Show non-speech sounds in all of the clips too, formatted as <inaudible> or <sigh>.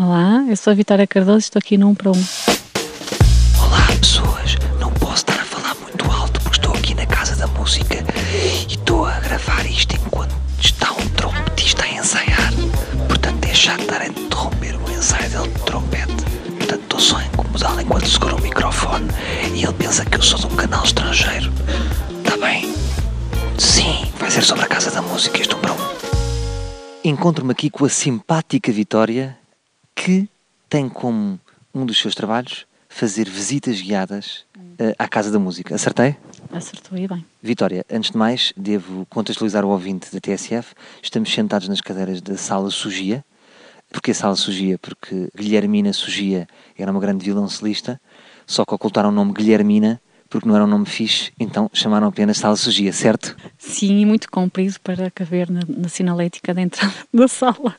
Olá, eu sou a Vitória Cardoso e estou aqui no 1 para 1. Olá pessoas, não posso estar a falar muito alto porque estou aqui na Casa da Música e estou a gravar isto enquanto está um trompetista a ensaiar. Portanto é chato estar a interromper o ensaio dele de trompete. Portanto estou só a incomodá-lo enquanto segura o microfone e ele pensa que eu sou de um canal estrangeiro. Está bem? Sim, vai ser sobre a Casa da Música este um para um. Encontro-me aqui com a simpática Vitória que tem como um dos seus trabalhos fazer visitas guiadas eh, à Casa da Música. Acertei? Acertou aí bem. Vitória, antes de mais, devo contextualizar o ouvinte da TSF. Estamos sentados nas cadeiras da Sala Sugia. Porquê Sala Sugia? Porque Guilhermina Sugia era uma grande violoncelista, só que ocultaram o nome Guilhermina porque não era um nome fixe, então chamaram apenas Sala Sugia, certo? Sim, e muito comprido para caber na, na sinalética da entrada <laughs> da sala.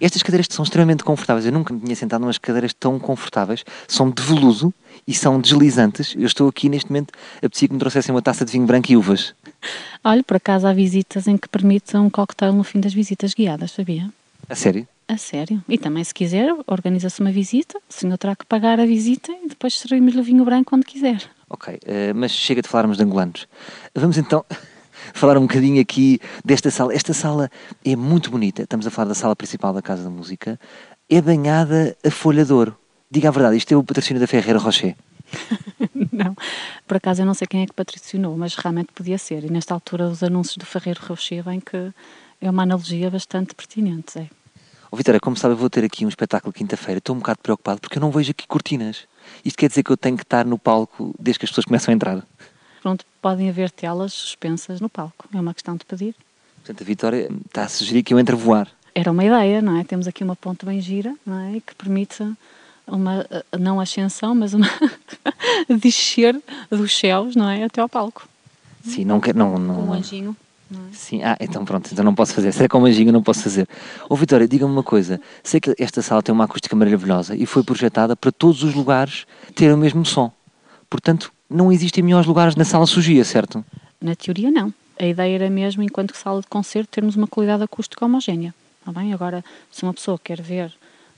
Estas cadeiras são extremamente confortáveis. Eu nunca me tinha sentado numas cadeiras tão confortáveis. São de veludo e são deslizantes. Eu estou aqui neste momento a pedir que me trouxessem uma taça de vinho branco e uvas. Olha, por acaso há visitas em que permitem um cocktail no fim das visitas guiadas, sabia? A sério? A sério. E também, se quiser, organiza-se uma visita, o senhor terá que pagar a visita e depois servimos-lhe o vinho branco quando quiser. Ok, eh, mas chega de falarmos de angolanos. Vamos então falar um bocadinho aqui desta sala. Esta sala é muito bonita. Estamos a falar da sala principal da Casa da Música. É banhada a folha de ouro. Diga a verdade, isto é o patrocínio da Ferreira Rocher. <laughs> não, por acaso eu não sei quem é que patrocinou, mas realmente podia ser. E nesta altura os anúncios do Ferreiro Rocher vêm que é uma analogia bastante pertinente. É. Oh, Vitória, como sabe, eu vou ter aqui um espetáculo quinta-feira. Estou um bocado preocupado porque eu não vejo aqui cortinas. Isto quer dizer que eu tenho que estar no palco desde que as pessoas começam a entrar. Pronto, podem haver telas suspensas no palco. É uma questão de pedir. Portanto, a Vitória está a sugerir que eu entre a voar. Era uma ideia, não é? Temos aqui uma ponte bem gira, não é? Que permite uma, não ascensão, mas uma <laughs> descer dos céus, não é? Até ao palco. Sim, não quero. Não, não, Um anjinho. não é? Sim, ah, então pronto, então não posso fazer. Se é com anjinho, não posso fazer. Ô Vitória, diga-me uma coisa. Sei que esta sala tem uma acústica maravilhosa e foi projetada para todos os lugares terem o mesmo som. Portanto, não existem melhores lugares na sala sugia, certo? Na teoria, não. A ideia era mesmo, enquanto sala de concerto, termos uma qualidade acústica homogénea. Está bem? Agora, se uma pessoa quer ver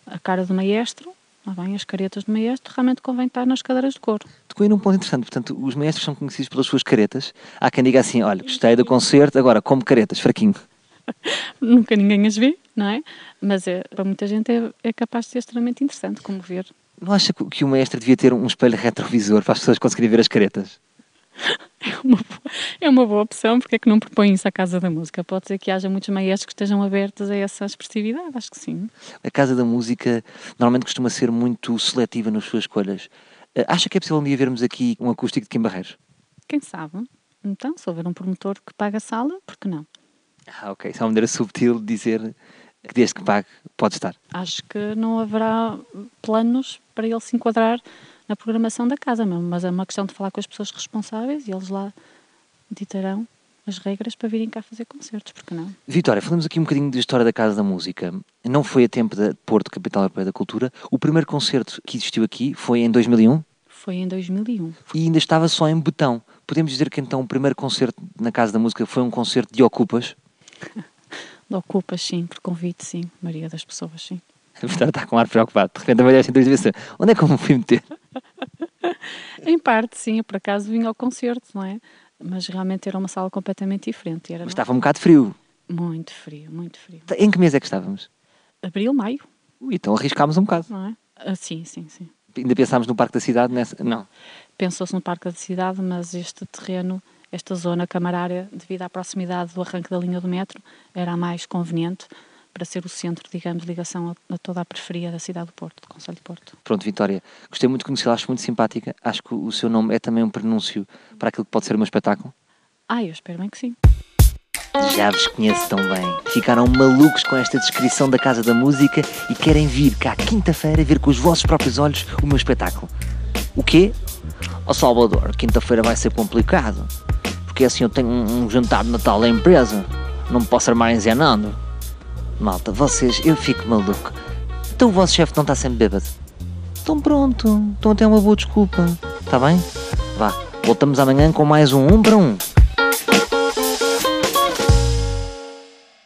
a cara do maestro, está bem? as caretas do maestro, realmente convém estar nas cadeiras de couro. Tocou aí num ponto interessante. Portanto, os maestros são conhecidos pelas suas caretas. Há quem diga assim: olha, gostei do concerto, agora como caretas, fraquinho. <laughs> Nunca ninguém as vê, não é? Mas é, para muita gente é, é capaz de ser extremamente interessante como ver. Não acha que o maestro devia ter um espelho retrovisor para as pessoas conseguirem ver as caretas? É uma, boa, é uma boa opção, porque é que não propõe isso à Casa da Música? Pode ser que haja muitos maestros que estejam abertos a essa expressividade, acho que sim. A Casa da Música normalmente costuma ser muito seletiva nas suas escolhas. Eh, Acha que é possível um dia vermos aqui um acústico de Kim Barreiros? Quem sabe? Então, se houver um promotor que paga a sala, por que não? Ah, ok. Isso é uma maneira subtil de dizer desde que pague pode estar. Acho que não haverá planos para ele se enquadrar na programação da casa mesmo, mas é uma questão de falar com as pessoas responsáveis e eles lá ditarão as regras para virem cá fazer concertos, porque não? Vitória, falamos aqui um bocadinho da história da Casa da Música. Não foi a tempo da Porto, capital europeia da cultura. O primeiro concerto que existiu aqui foi em 2001 Foi em 2001. e ainda estava só em botão. Podemos dizer que então o primeiro concerto na Casa da Música foi um concerto de ocupas? <laughs> De Ocupas, sim, por convite, sim. Maria das pessoas, sim. <laughs> Vitória está com um ar preocupado. De repente, a mulher assim, três vezes, onde é que eu me fui meter? <laughs> Em parte, sim, eu por acaso vim ao concerto, não é? Mas realmente era uma sala completamente diferente. Era Mas estava um bocado frio. muito frio, muito frio. Em que mês é que estávamos? Abril, maio, Ui, então arriscámos um bocado. não é? Ah, sim, sim, sim. Ainda pensámos no Parque da Cidade nessa. Não. Pensou-se no Parque da Cidade, mas este terreno, esta zona camarária, devido à proximidade do arranque da linha do metro, era a mais conveniente para ser o centro, digamos, de ligação a, a toda a periferia da cidade do Porto, do Conselho de Porto. Pronto, Vitória, gostei muito de conhecê-la, acho muito simpática. Acho que o seu nome é também um prenúncio para aquilo que pode ser o meu espetáculo. Ah, eu espero bem que sim. Já vos conheço tão bem. Ficaram malucos com esta descrição da Casa da Música e querem vir cá quinta-feira ver com os vossos próprios olhos o meu espetáculo. O quê? Ó Salvador, quinta-feira vai ser complicado. Porque assim eu tenho um, jantar de Natal da empresa. Não me posso armar enzenando. Malta, vocês, eu fico maluco. Então o vosso chefe não está sempre bêbado. Então pronto, então até uma boa desculpa. Está bem? Vá, voltamos amanhã com mais um um para um.